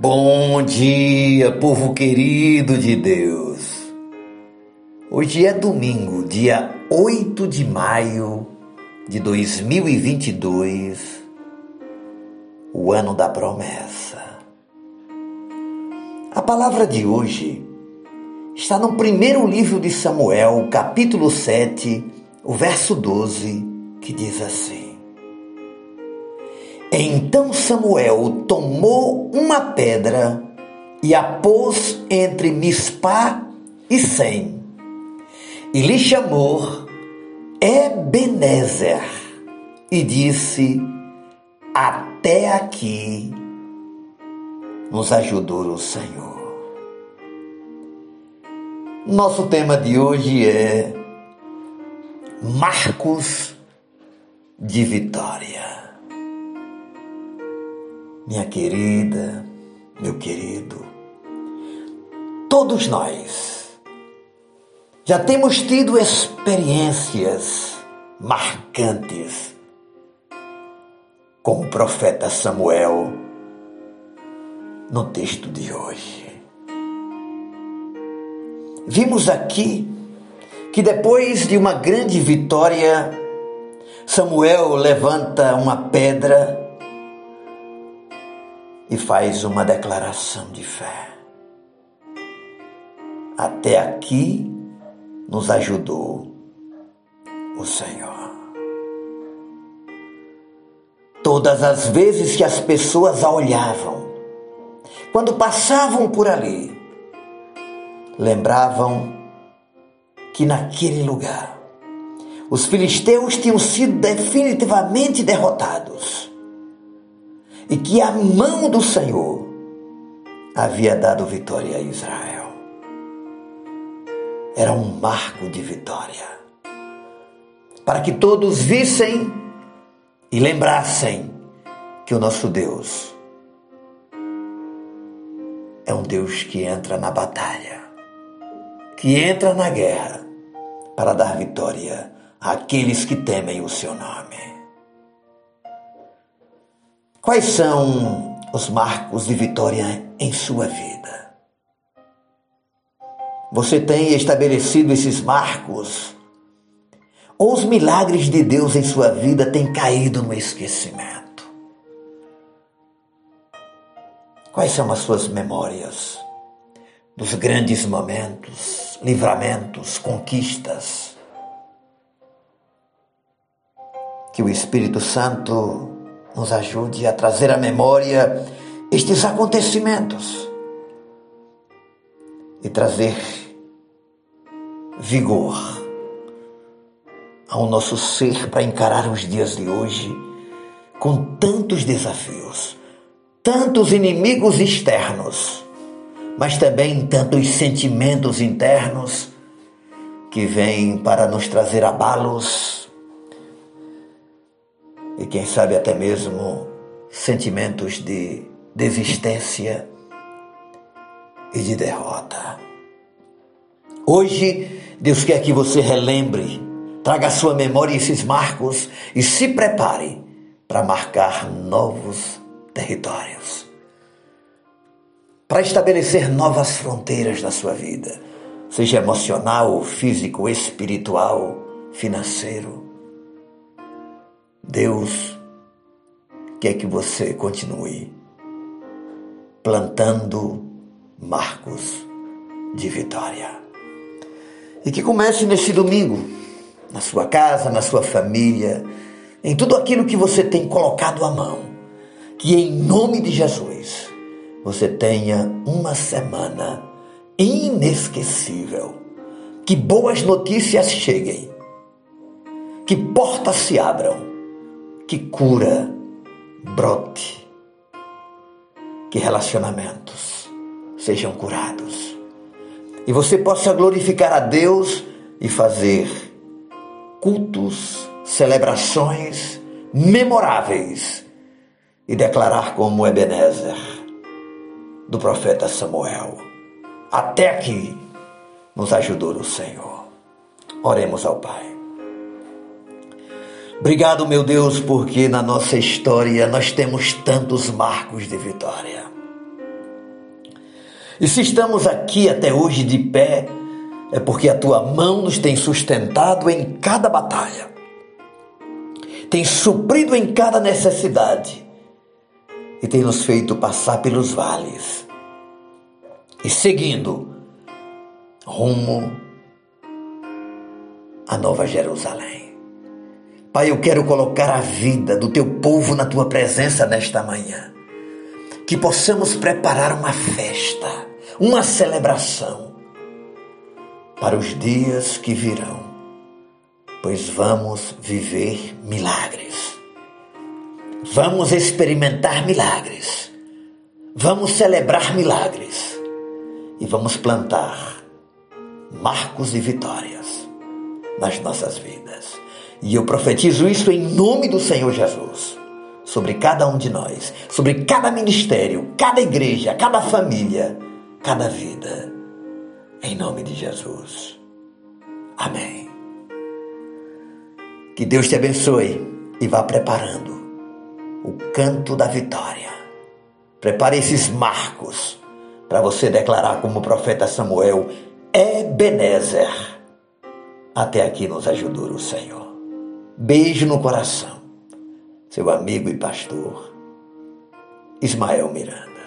Bom dia, povo querido de Deus. Hoje é domingo, dia 8 de maio de 2022, o ano da promessa. A palavra de hoje está no primeiro livro de Samuel, capítulo 7, o verso 12, que diz assim: então Samuel tomou uma pedra e a pôs entre Mispá e Sem, e lhe chamou Ebenezer, e disse: Até aqui nos ajudou o Senhor. Nosso tema de hoje é Marcos de Vitória minha querida, meu querido, todos nós já temos tido experiências marcantes com o profeta Samuel no texto de hoje. Vimos aqui que depois de uma grande vitória, Samuel levanta uma pedra e faz uma declaração de fé. Até aqui nos ajudou o Senhor. Todas as vezes que as pessoas a olhavam, quando passavam por ali, lembravam que naquele lugar os filisteus tinham sido definitivamente derrotados e que a mão do Senhor havia dado vitória a Israel. Era um marco de vitória. Para que todos vissem e lembrassem que o nosso Deus é um Deus que entra na batalha, que entra na guerra para dar vitória àqueles que temem o seu nome. Quais são os marcos de vitória em sua vida? Você tem estabelecido esses marcos? Ou os milagres de Deus em sua vida têm caído no esquecimento? Quais são as suas memórias dos grandes momentos, livramentos, conquistas? Que o Espírito Santo nos ajude a trazer à memória estes acontecimentos e trazer vigor ao nosso ser para encarar os dias de hoje com tantos desafios, tantos inimigos externos, mas também tantos sentimentos internos que vêm para nos trazer abalos e quem sabe até mesmo sentimentos de desistência e de derrota. Hoje, Deus quer que você relembre, traga à sua memória esses marcos e se prepare para marcar novos territórios. Para estabelecer novas fronteiras na sua vida, seja emocional, físico, espiritual, financeiro Deus quer que você continue plantando marcos de vitória. E que comece nesse domingo, na sua casa, na sua família, em tudo aquilo que você tem colocado à mão. Que em nome de Jesus você tenha uma semana inesquecível. Que boas notícias cheguem. Que portas se abram que cura brote, que relacionamentos sejam curados e você possa glorificar a Deus e fazer cultos, celebrações memoráveis e declarar como Ebenezer do profeta Samuel. Até aqui nos ajudou o Senhor. Oremos ao Pai. Obrigado, meu Deus, porque na nossa história nós temos tantos marcos de vitória. E se estamos aqui até hoje de pé, é porque a tua mão nos tem sustentado em cada batalha, tem suprido em cada necessidade e tem nos feito passar pelos vales e seguindo rumo à Nova Jerusalém. Pai, eu quero colocar a vida do teu povo na tua presença nesta manhã. Que possamos preparar uma festa, uma celebração para os dias que virão, pois vamos viver milagres. Vamos experimentar milagres. Vamos celebrar milagres. E vamos plantar marcos e vitórias nas nossas vidas. E eu profetizo isso em nome do Senhor Jesus sobre cada um de nós, sobre cada ministério, cada igreja, cada família, cada vida. Em nome de Jesus. Amém. Que Deus te abençoe e vá preparando o canto da vitória. Prepare esses marcos para você declarar como o profeta Samuel, Ebenezer. Até aqui nos ajudou o Senhor. Beijo no coração. Seu amigo e pastor, Ismael Miranda.